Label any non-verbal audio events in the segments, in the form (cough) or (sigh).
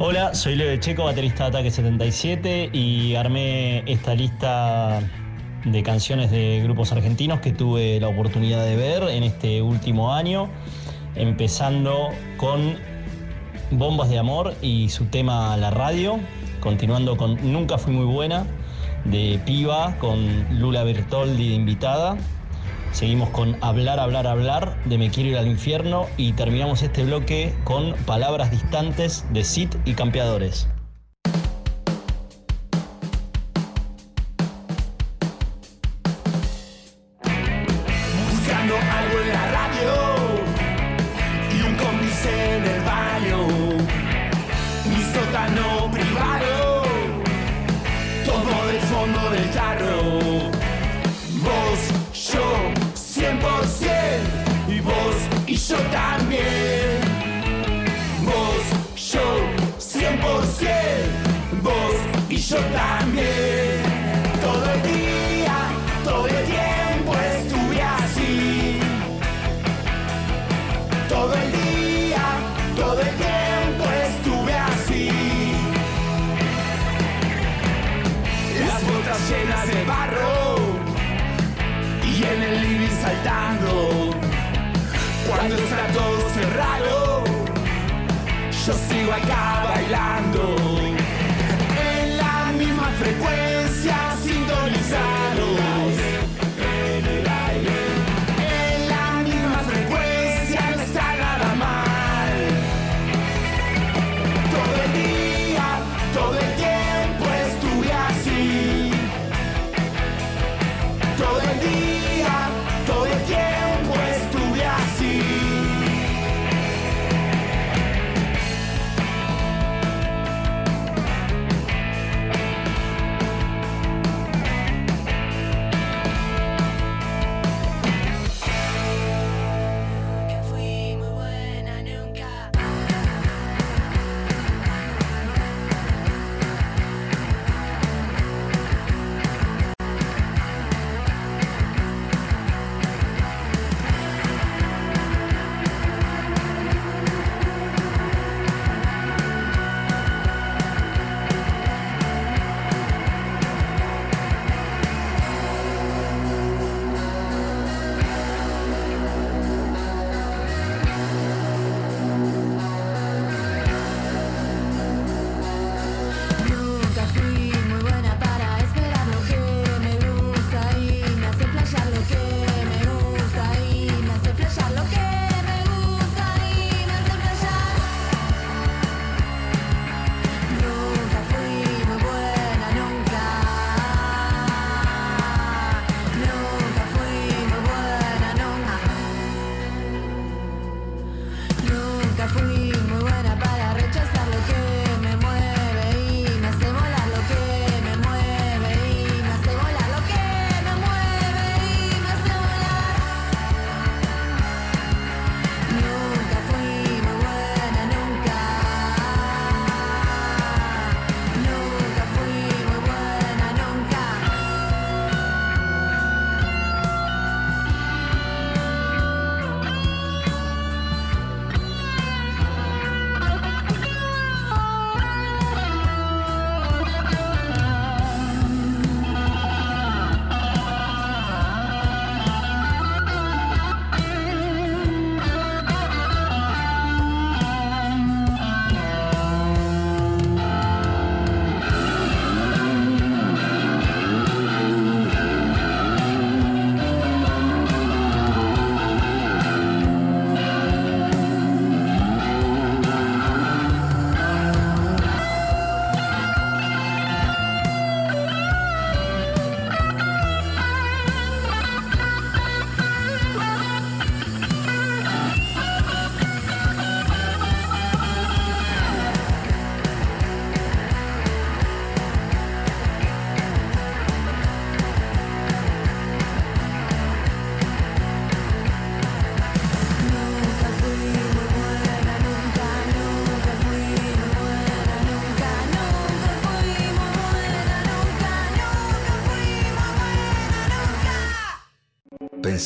Hola, soy Leo Checo, baterista de Ataque 77 y armé esta lista de canciones de grupos argentinos que tuve la oportunidad de ver en este último año, empezando con Bombas de Amor y su tema La Radio, continuando con Nunca Fui Muy Buena de Piva con Lula Bertoldi de invitada. Seguimos con Hablar, Hablar, Hablar de Me Quiero Ir al Infierno y terminamos este bloque con Palabras Distantes de Cid y Campeadores. Botas llenas de barro y en el living saltando. Cuando está todo cerrado, yo sigo acá bailando. En la misma frecuencia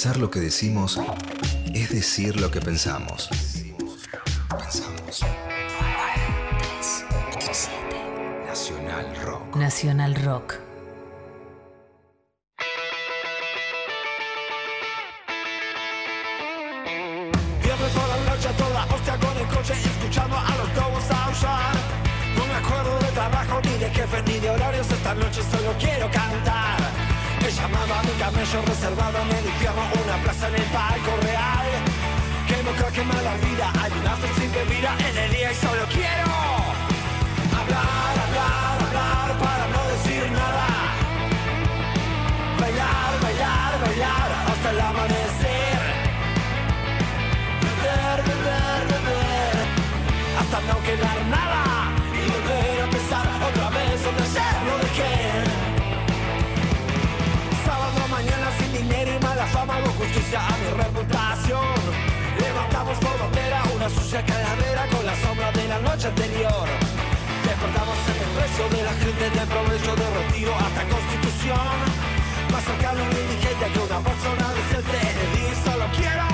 Pensar lo que decimos es decir lo que pensamos. Pensamos. Nacional Rock. Nacional Rock. Viernes por la noche toda hostia con el coche escuchando a los lobos aullar. No me acuerdo de trabajo ni de jefe ni de horarios. Esta noche solo quiero cantar. He llamado a mi camello reservado en el infierno una plaza en el palco real. Que no creo que mala vida. Hay una fe sin bebida en el día y solo quiero hablar, hablar, hablar para no decir nada. Bailar, bailar, bailar hasta el amanecer. Beber, beber, beber hasta no quedar nada justicia a mi reputación. Levantamos por bandera una sucia calavera con la sombra de la noche anterior. Despertamos el precio de la gente de provecho de retiro hasta constitución. Más cercano a un indigente que una persona decente en el día solo quiero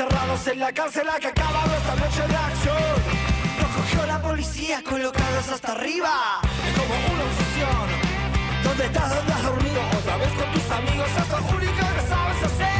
encerrados en la cárcel la que acaba nuestra noche de acción. Nos cogió la policía colocados hasta arriba. Es como una obsesión. ¿Dónde estás? ¿Dónde has dormido? Otra vez con tus amigos. Es lo único que sabes hacer.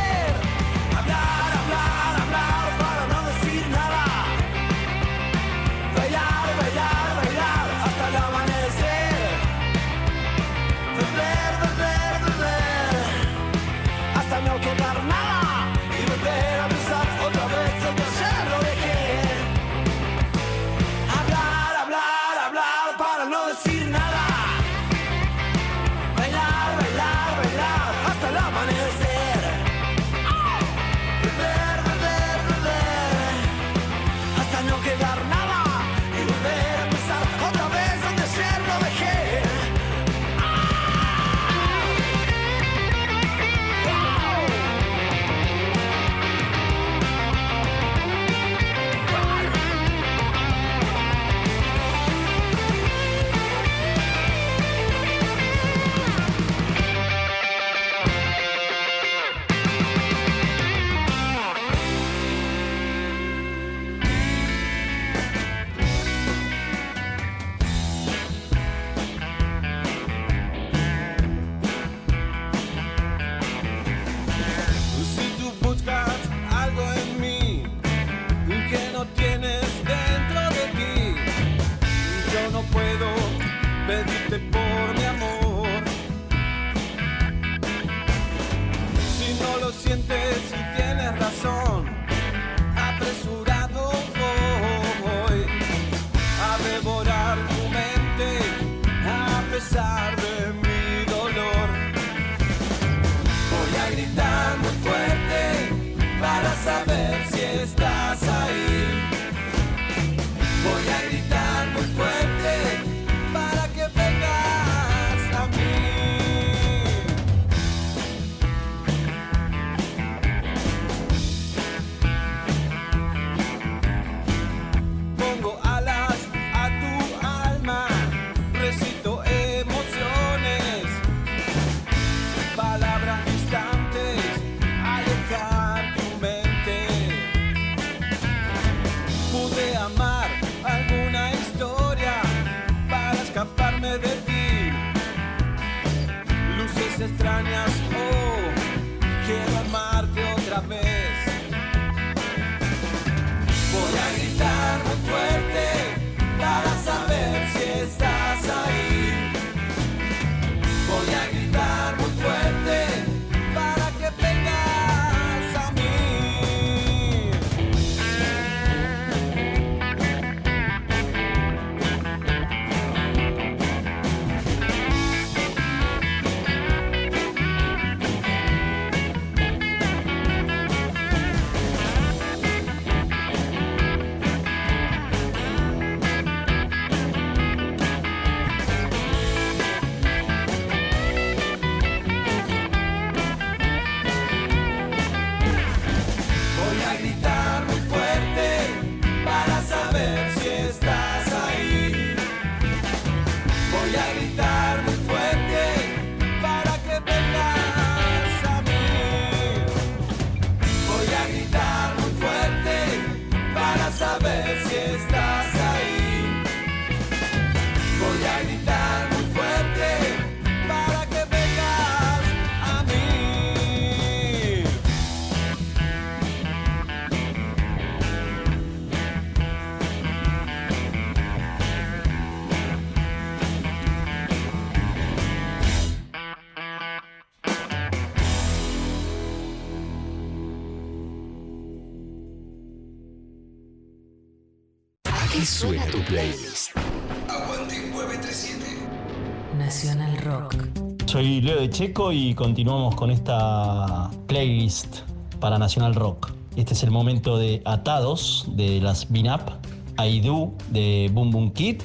de Checo y continuamos con esta playlist para Nacional Rock. Este es el momento de Atados de las Binap, I Do de Boom Boom Kid,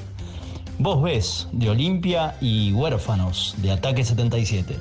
Vos ves de Olimpia y Huérfanos de Ataque 77.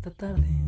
esta tarde.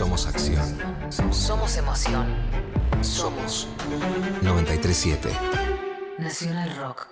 Somos acción. Somos emoción. Somos 937. Nacional Rock.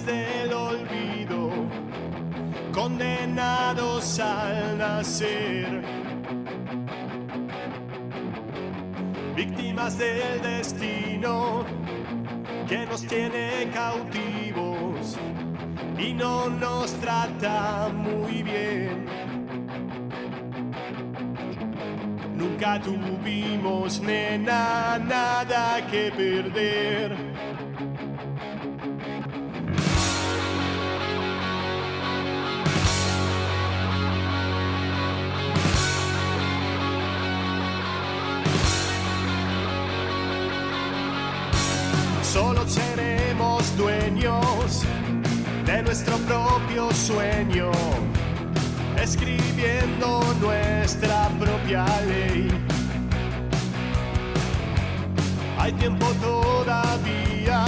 Del olvido, condenados al nacer. Víctimas del destino que nos tiene cautivos y no nos trata muy bien. Nunca tuvimos, nena, nada que perder. Seremos dueños de nuestro propio sueño, escribiendo nuestra propia ley. Hay tiempo todavía,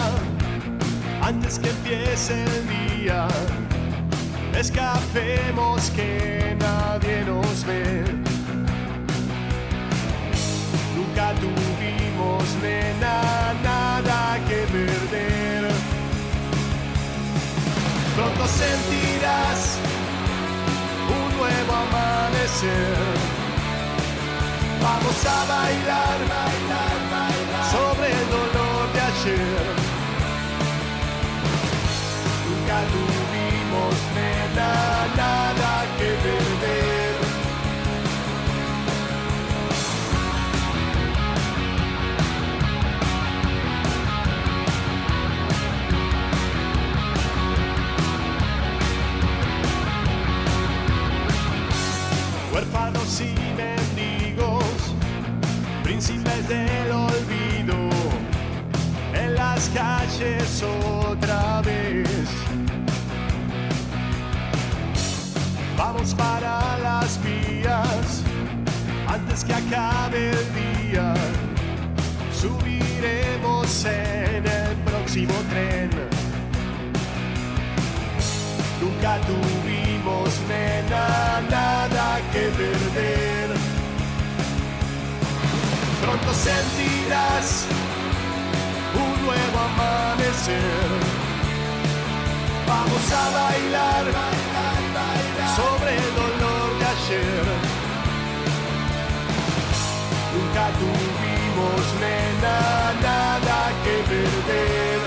antes que empiece el día. Escapemos que nadie nos ve. Nunca tuvimos nena, nada que perder. Pronto sentirás un nuevo amanecer. Vamos a bailar, bailar, bailar sobre el dolor de ayer. Nunca tuvimos nena, huérfanos y mendigos, príncipes del olvido, en las calles otra vez. Vamos para las vías, antes que acabe el día, subiremos en el próximo tren. Nunca tuvimos nena, que perder. Pronto sentirás un nuevo amanecer. Vamos a bailar, sobre el dolor de ayer. Nunca tuvimos nena, nada que perder.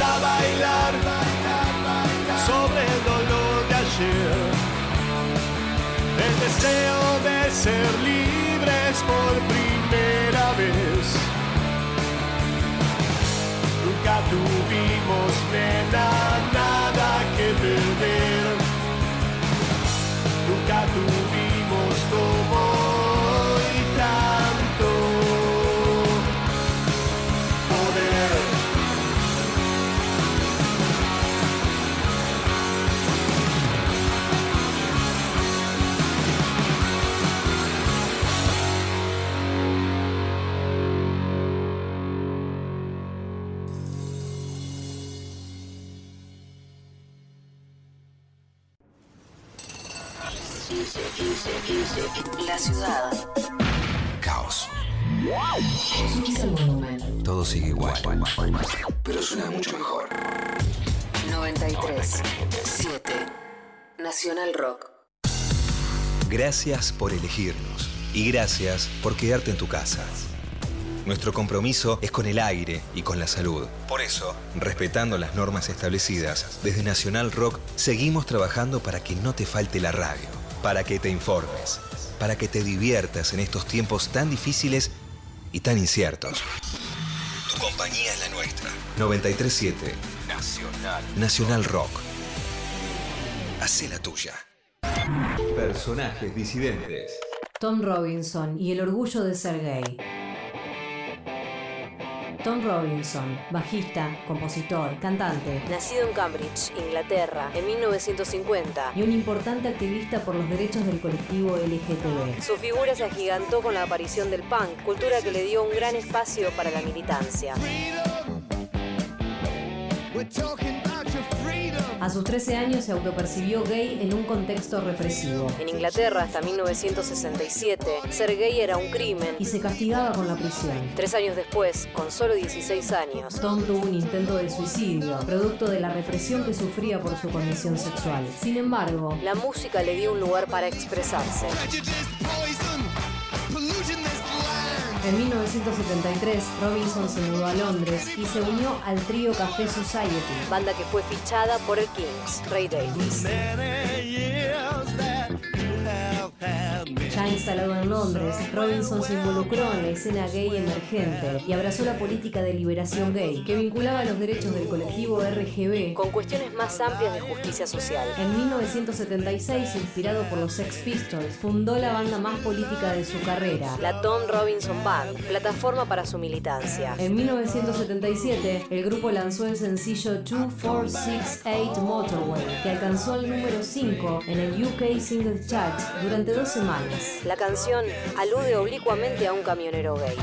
A bailar sobre el dolor de ayer. El deseo de ser libres por primera vez. Nunca tuvimos nena, nada que perder. Nunca tuvimos La ciudad. Caos. Todo sigue igual. Pero suena mucho mejor. 93. 7. Nacional Rock. Gracias por elegirnos. Y gracias por quedarte en tu casa. Nuestro compromiso es con el aire y con la salud. Por eso, respetando las normas establecidas, desde Nacional Rock seguimos trabajando para que no te falte la radio, para que te informes, para que te diviertas en estos tiempos tan difíciles y tan inciertos. Tu compañía es la nuestra. 937 Nacional. Nacional Rock. Hacé la tuya. Personajes disidentes. Tom Robinson y el orgullo de ser gay. Tom Robinson, bajista, compositor, cantante, Nacido en Cambridge, Inglaterra, en 1950, y un importante activista por los derechos del colectivo LGTB. su figura se agigantó con la aparición del punk, cultura que le dio un gran espacio para la militancia. A sus 13 años se autopercibió gay en un contexto represivo En Inglaterra, hasta 1967, ser gay era un crimen. y se castigaba con la prisión. Tres años después, con solo 16 años, Tom tuvo un intento de suicidio, producto de la represión que sufría por su condición sexual. Sin embargo, la música le dio un lugar para expresarse. En 1973 Robinson se mudó a Londres y se unió al trío Café Society. Banda que fue fichada por el Kings, Ray Davis. Instalado en Londres, Robinson se involucró en la escena gay emergente y abrazó la política de liberación gay, que vinculaba los derechos del colectivo RGB. Con cuestiones más amplias de justicia social. En 1976, inspirado por los Sex Pistols, fundó la banda más política de su carrera. La Tom Robinson Band, plataforma para su militancia. En 1977, el grupo lanzó el sencillo 2468 Motorway, que alcanzó el número 5 en el UK Singles Chart durante dos semanas. La canción alude oblicuamente a un camionero gay.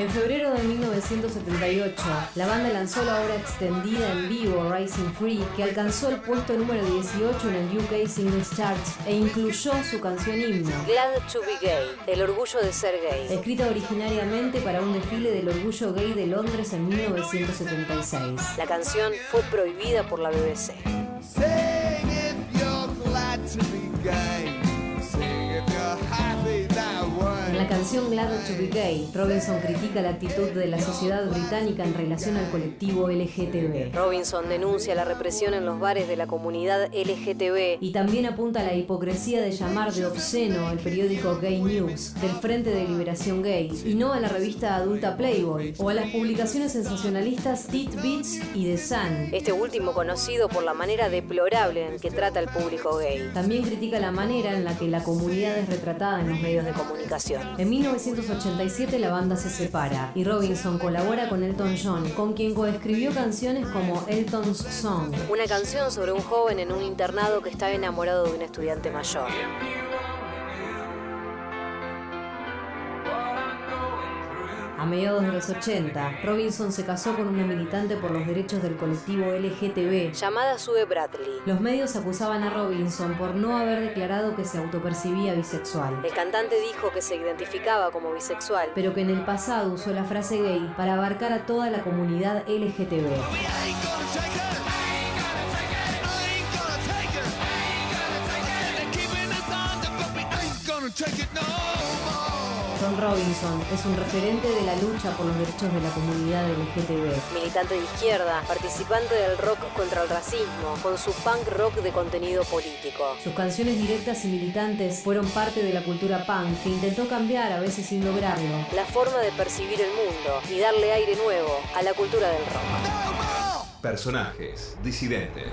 En febrero de 1978, la banda lanzó la obra extendida en vivo Rising Free, que alcanzó el puesto número 18 en el UK Singles Chart e incluyó su canción himno. Glad to be gay, el orgullo de ser gay. Escrita originariamente para un desfile del orgullo gay de Londres en 1976. La canción fue prohibida por la BBC. Sing if you're glad to be gay. Sing if you're happy that En way. Canción Glad to be Gay, Robinson critica la actitud de la sociedad británica en relación al colectivo LGTB. Robinson denuncia la represión en los bares de la comunidad LGTB Y también apunta a la hipocresía de llamar de obsceno el periódico Gay News del Frente de Liberación Gay y no a la revista adulta Playboy o a las publicaciones sensacionalistas Tit Beats y The Sun. Este último conocido por la manera deplorable en que trata al público gay. También critica la manera en la que la comunidad es retratada en los medios de comunicación. En 1987 la banda se separa y Robinson colabora con Elton John, con quien coescribió canciones como Elton's Song. Una canción sobre un joven en un internado que está enamorado de un estudiante mayor. A mediados de los 80, Robinson se casó con una militante por los derechos del colectivo LGTB. Llamada Sue Bradley. Los medios acusaban a Robinson por no haber declarado que se autopercibía bisexual, El cantante dijo que se identificaba como bisexual, pero que en el pasado usó la frase gay para abarcar a toda la comunidad LGTB. Take it no Tom Robinson es un referente de la lucha por los derechos de la comunidad LGTB. militante de izquierda, participante del rock contra el racismo, con su punk rock de contenido político. Sus canciones directas y militantes fueron parte de la cultura punk que intentó cambiar, a veces sin lograrlo, La forma de percibir el mundo y darle aire nuevo a la cultura del rock. Personajes disidentes.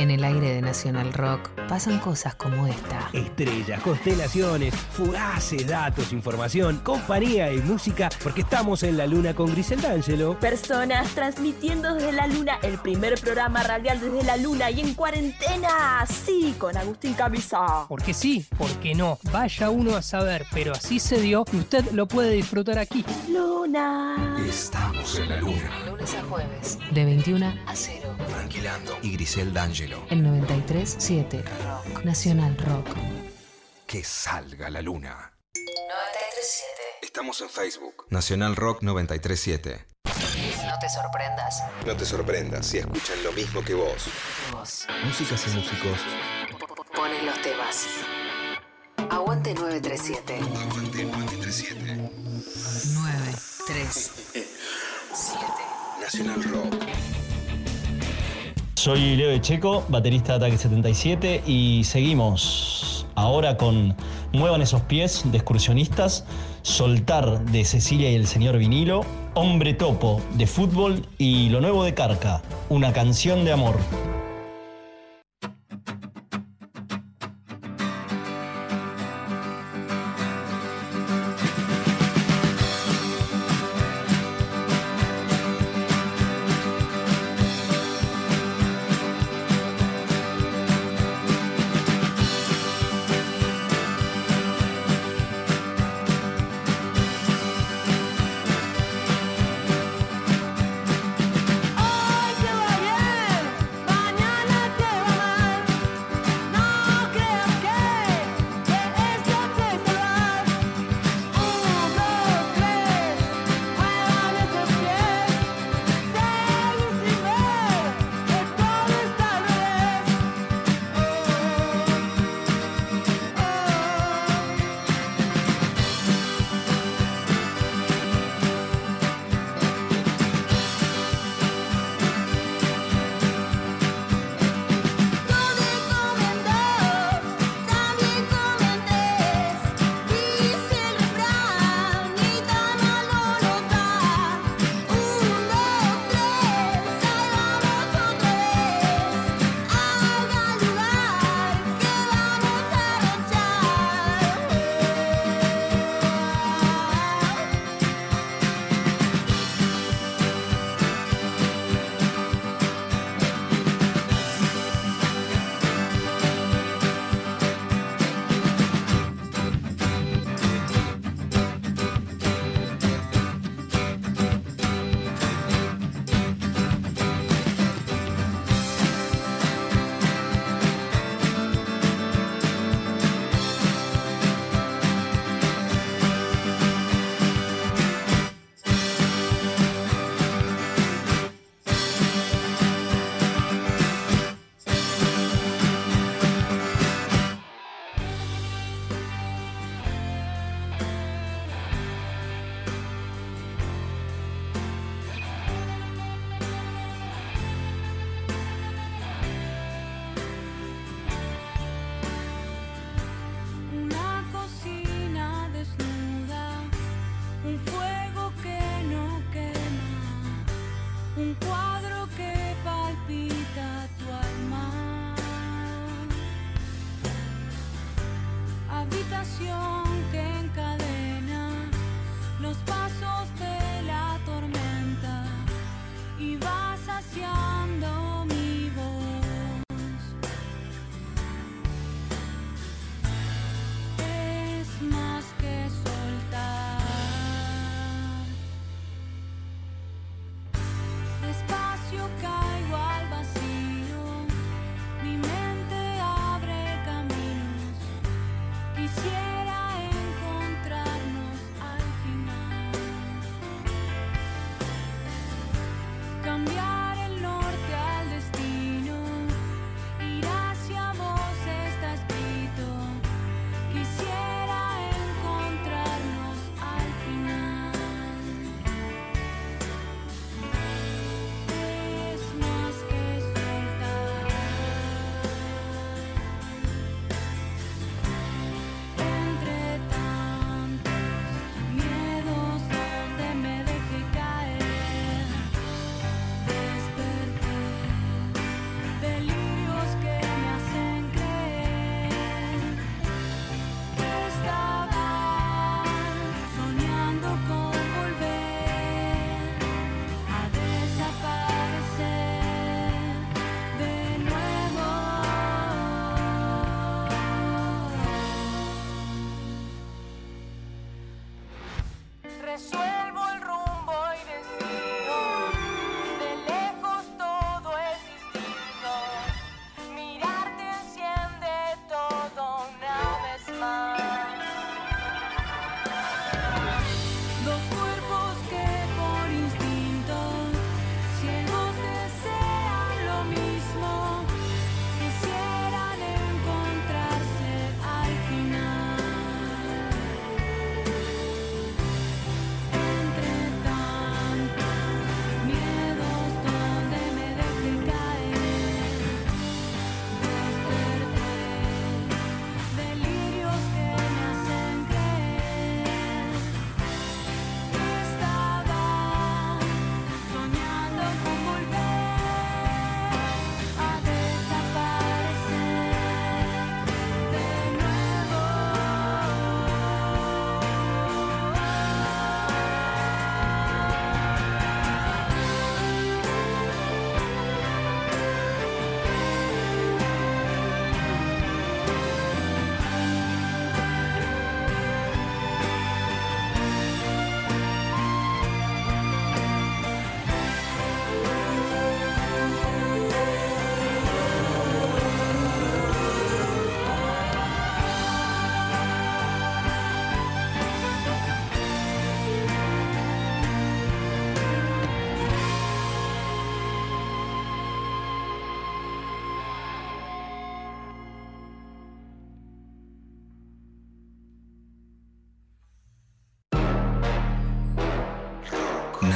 En el aire de Nacional Rock pasan cosas como esta. Estrellas, constelaciones, fugaces, datos, información, compañía y música, porque estamos en la luna con Grisel D'Angelo. Personas transmitiendo desde la luna, el primer programa radial desde la luna y en cuarentena. Sí, con Agustín Camisa. Porque sí, porque no. Vaya uno a saber, pero así se dio y usted lo puede disfrutar aquí. Luna. Estamos en la luna. Lunes a jueves, de 21 a 0. Tranquilando. Y Grisel D'Angelo. En 93.7 Rock. Nacional Rock. Que salga la luna. 93.7. Estamos en Facebook. Nacional Rock 937. No te sorprendas. No te sorprendas si escuchan lo mismo que vos. Vos Músicas y músicos. ponen los temas. Aguante 937. Aguante 937. 937. Nacional Rock. Soy Leo Echeco, baterista de Ataque 77 y seguimos ahora con Muevan esos pies de excursionistas, Soltar de Cecilia y el señor vinilo, Hombre Topo de fútbol y lo nuevo de Carca, una canción de amor.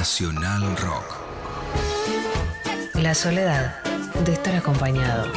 Nacional Rock. La soledad de estar acompañado.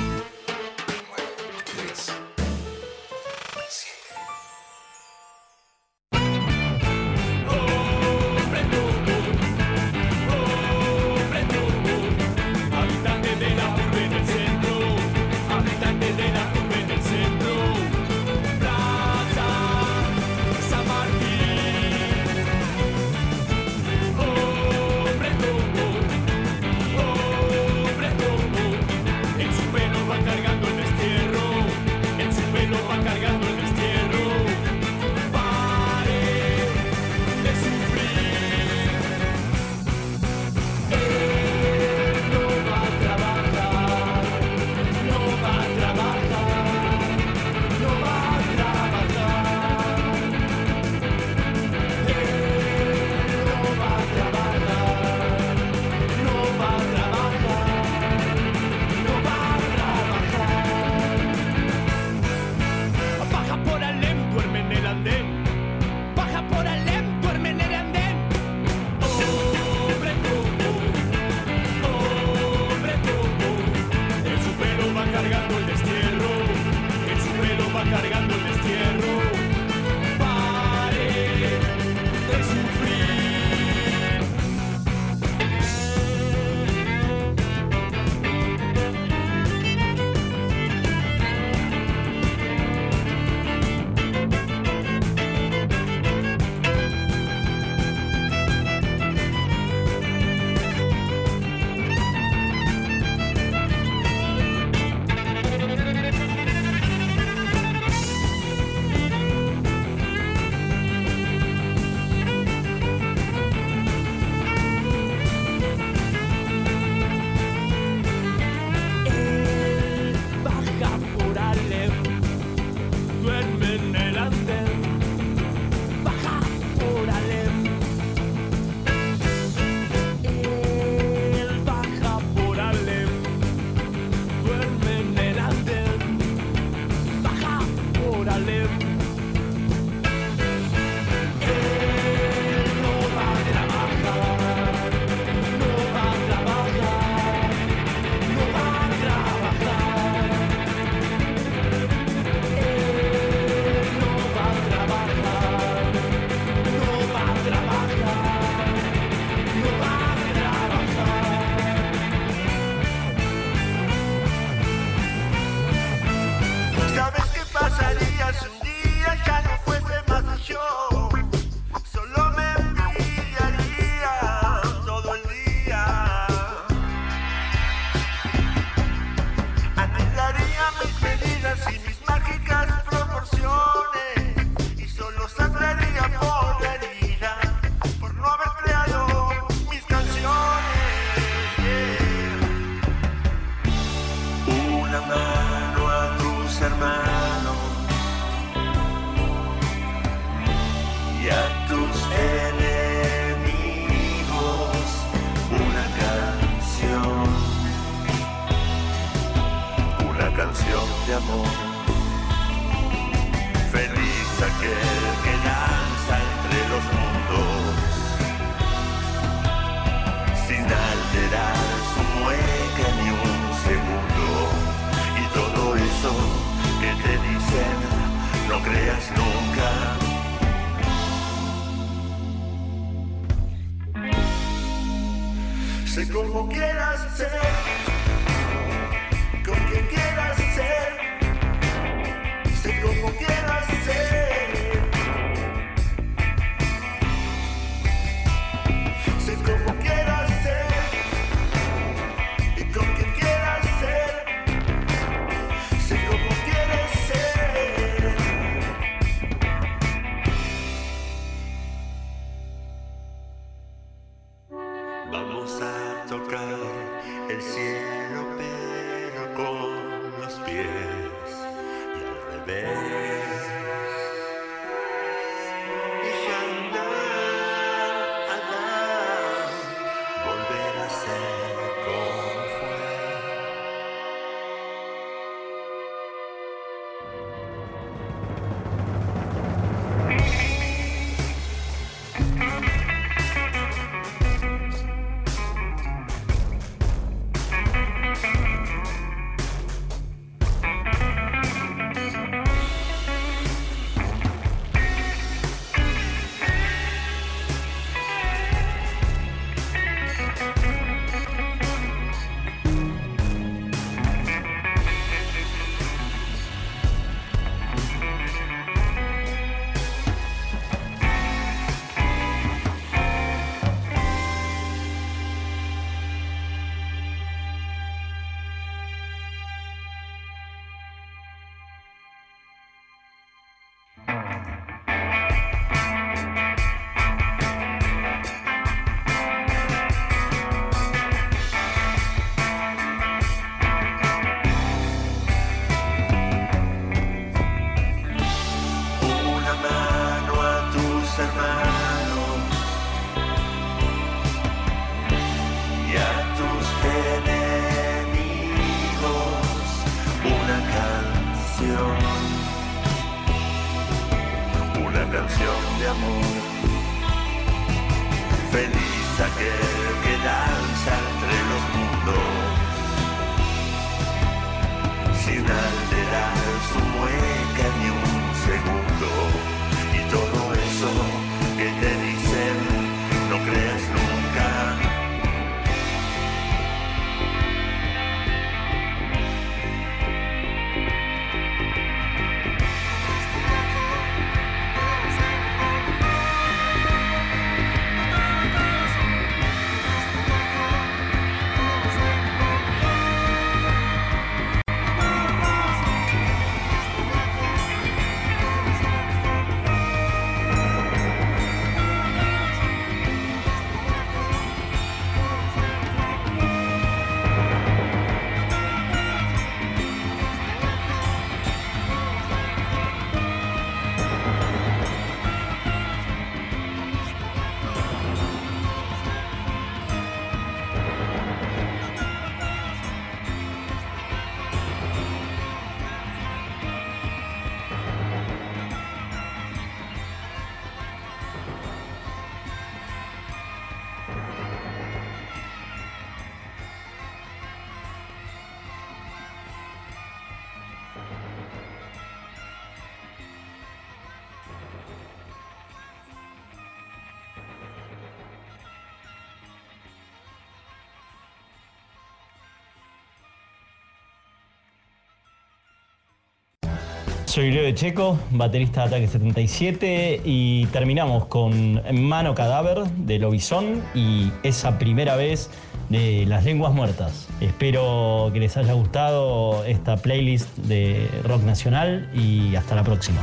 Soy Leo de Checo, baterista de Ataque 77 y terminamos con Mano Cadáver de Lobizón y esa primera vez de Las Lenguas Muertas. Espero que les haya gustado esta playlist de rock nacional y hasta la próxima.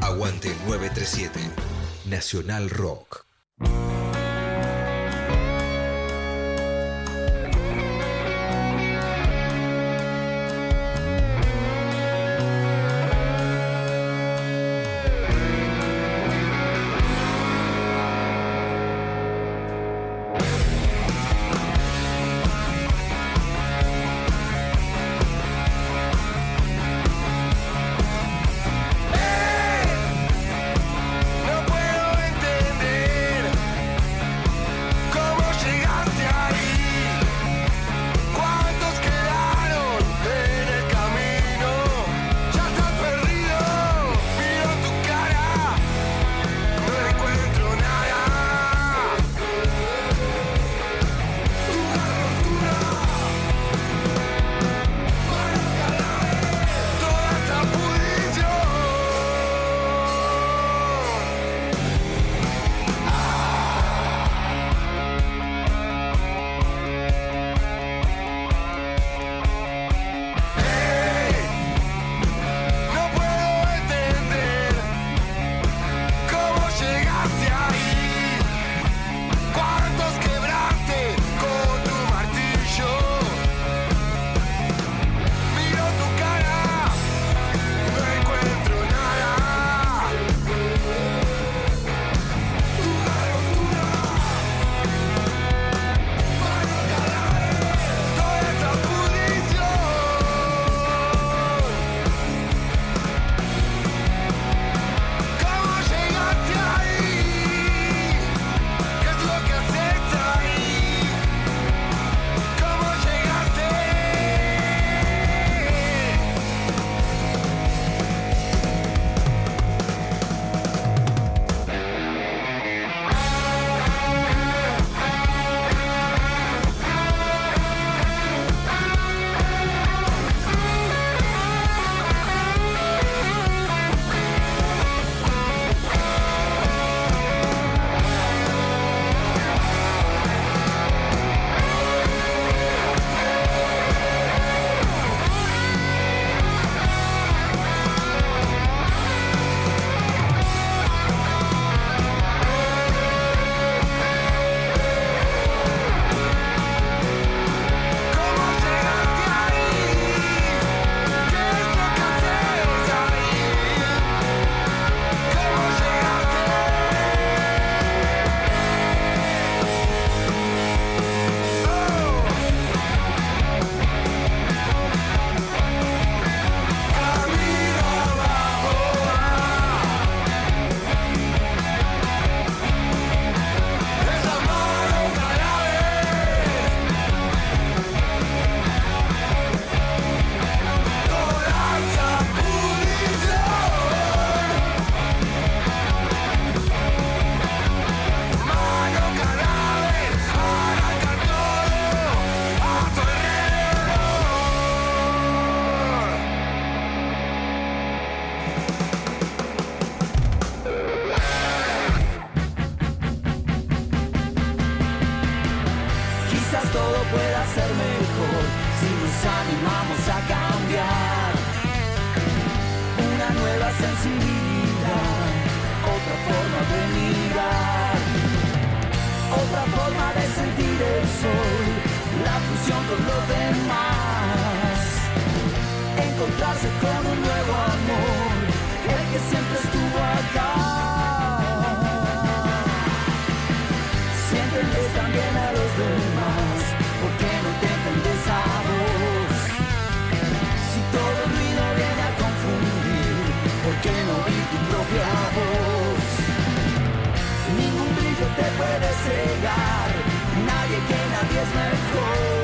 Aguante 937. Nacional Rock. Que nadie es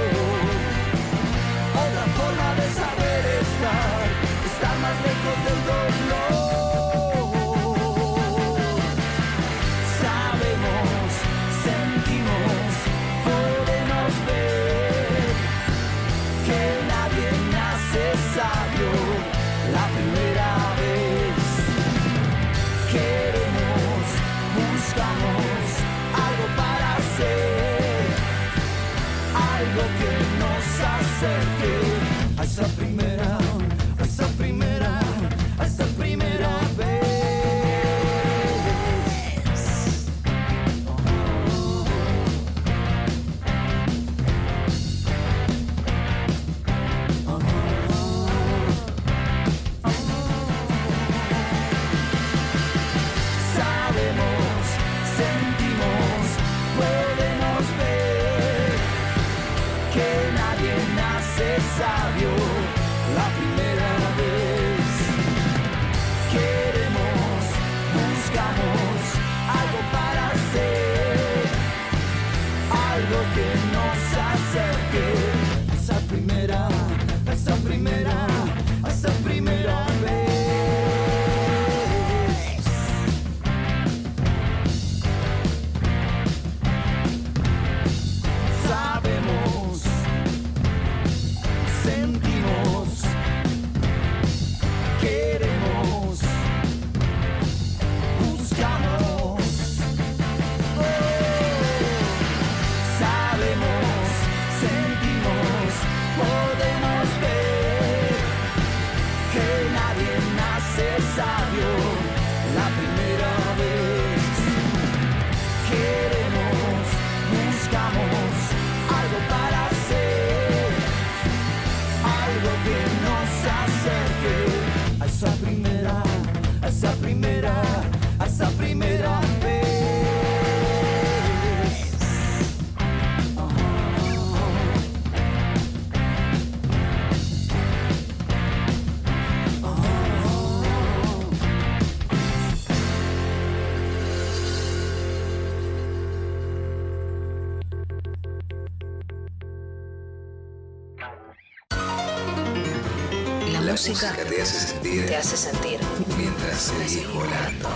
te hace sentir. mientras seguís volando.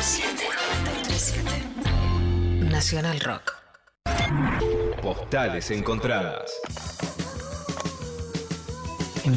7 Nacional Rock. Postales encontradas.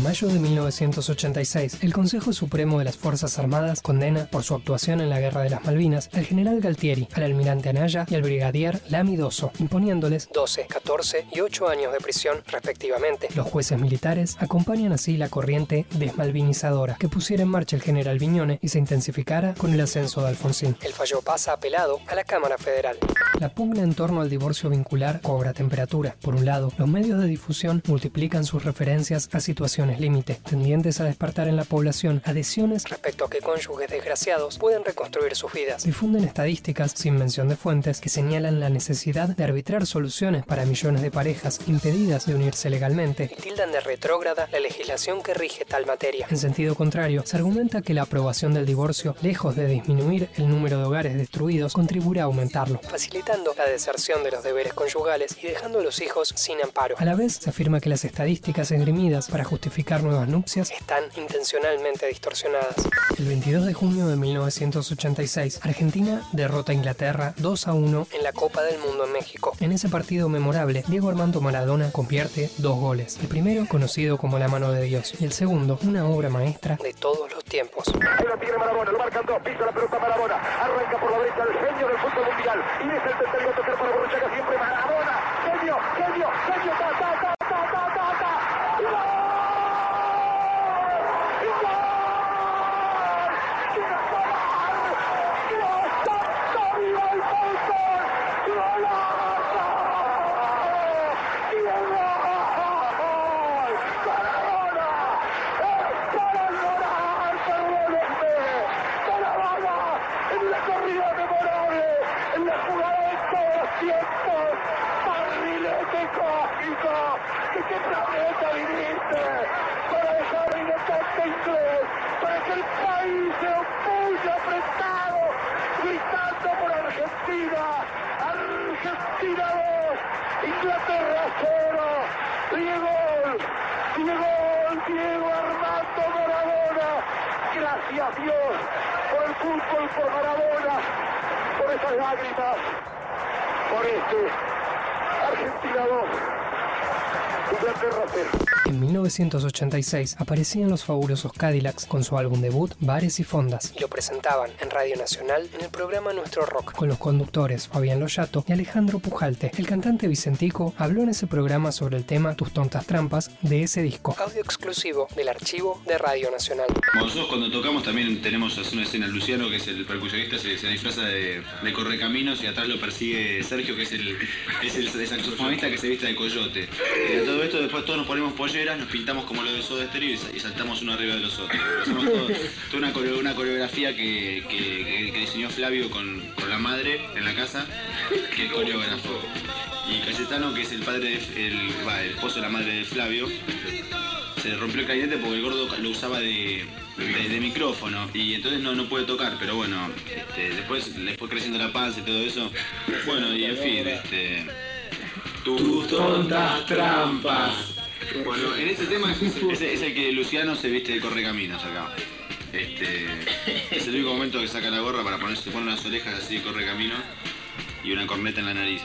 Mayo de 1986, el Consejo Supremo de las Fuerzas Armadas condena, por su actuación en la Guerra de las Malvinas, al general Galtieri, al almirante Anaya y al brigadier Lamidoso, imponiéndoles 12, 14 y 8 años de prisión, respectivamente. Los jueces militares acompañan así la corriente desmalvinizadora que pusiera en marcha el general Viñone y se intensificara con el ascenso de Alfonsín. El fallo pasa apelado a la Cámara Federal. La pugna en torno al divorcio vincular cobra temperatura. Por un lado, los medios de difusión multiplican sus referencias a situaciones límite, tendientes a despertar en la población adhesiones respecto a que cónyuges desgraciados pueden reconstruir sus vidas. Difunden estadísticas, sin mención de fuentes, que señalan la necesidad de arbitrar soluciones para millones de parejas impedidas de unirse legalmente y tildan de retrógrada la legislación que rige tal materia. En sentido contrario, se argumenta que la aprobación del divorcio, lejos de disminuir el número de hogares destruidos, contribuirá a aumentarlo, facilitando la deserción de los deberes conyugales y dejando a los hijos sin amparo. A la vez, se afirma que las estadísticas esgrimidas para justificar justificar nuevas nupcias están intencionalmente distorsionadas. El 22 de junio de 1986, Argentina derrota a Inglaterra 2 a 1 en la Copa del Mundo en México. En ese partido memorable, Diego Armando Maradona convierte dos goles. El primero, conocido como la mano de Dios, y el segundo, una obra maestra de todos los tiempos. Ahí la tiene Marabona, lo marcan dos, pisa la pelota Marabona, arranca por la derecha el genio del fútbol mundial, y es el tocar para Borruchaga siempre Marabona, genio, genio, genio, ta, ta, ta, ta, ta, ta, ta, y ¡gol! ¡Y gol! ¡Qué gol! ¡Dios santo, viva el fútbol! ¡Golazo! ¡Y el gol! ¡Maradona! ¡Es para llorar, perdónenme! ¡Maradona! En la corrida memorable, en la jugada de todos los tiempos, barrilete cósmico, ¿de qué planeta viniste? Para dejar el atacante inglés, para que el país se opulle apretado, gritando por Argentina, Argentina 2, Inglaterra 0, Diego, Diego, Diego Armando Maradona, gracias Dios por el fútbol, por Maradona, por esas lágrimas, por este Argentina 2, Inglaterra 0. En 1986 aparecían los fabulosos Cadillacs con su álbum debut Bares y Fondas y lo presentaban en Radio Nacional en el programa Nuestro Rock con los conductores Fabián Loyato y Alejandro Pujalte. El cantante Vicentico habló en ese programa sobre el tema Tus tontas trampas de ese disco, audio exclusivo del archivo de Radio Nacional. Nosotros cuando tocamos también tenemos una escena, Luciano, que es el percusionista, se, se disfraza de, correcaminos y atrás lo persigue Sergio, que es el, es el, saxofonista que se viste de coyote. A todo esto después todos nos ponemos polleras, nos pintamos como lo de Soda Stereo y, sa- y saltamos uno arriba de los otros. Hacemos todo- (laughs) toda una, coreo- una coreografía que, que- que- que diseñó Flavio con, con la madre en la casa, que es coreógrafo. Y Cayetano, que es el padre, de- el, el esposo de la madre de Flavio, se le rompió el clarinete porque el gordo lo usaba de, de- de micrófono y entonces no, no puede tocar, pero bueno, este, después le fue creciendo la panza y todo eso. Bueno, y en fin, este. Tus tontas trampas. Bueno, en este tema es, es- es el que Luciano se viste de correcaminos acá. Este, es el único momento que saca la gorra para ponerse, se pone unas orejas así de correcaminos y una corneta en la nariz.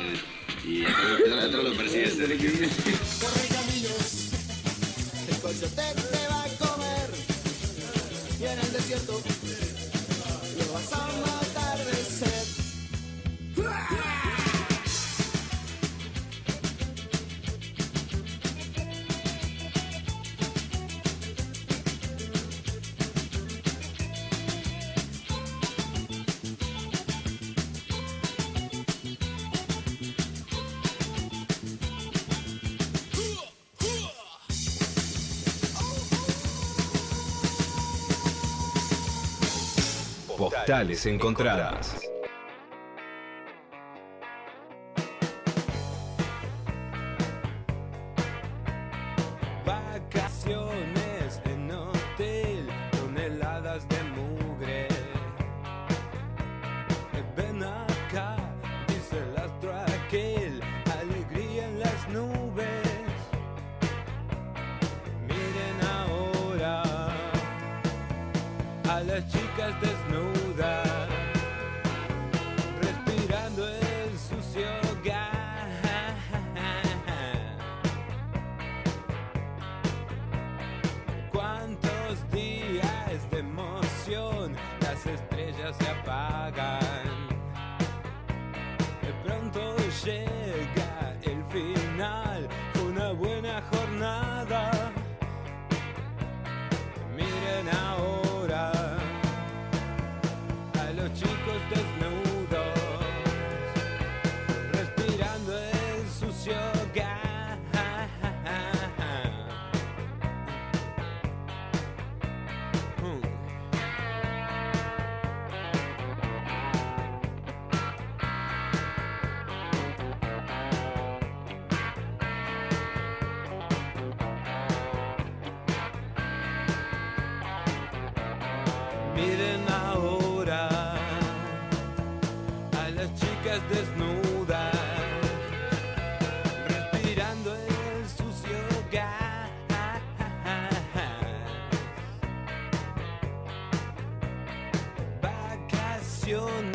Y (laughs) atrás, atrás lo persigue Sergio. Corre caminos, el coyote te va a comer. Y en el desierto lo vas a matar Postales encontradas. canción.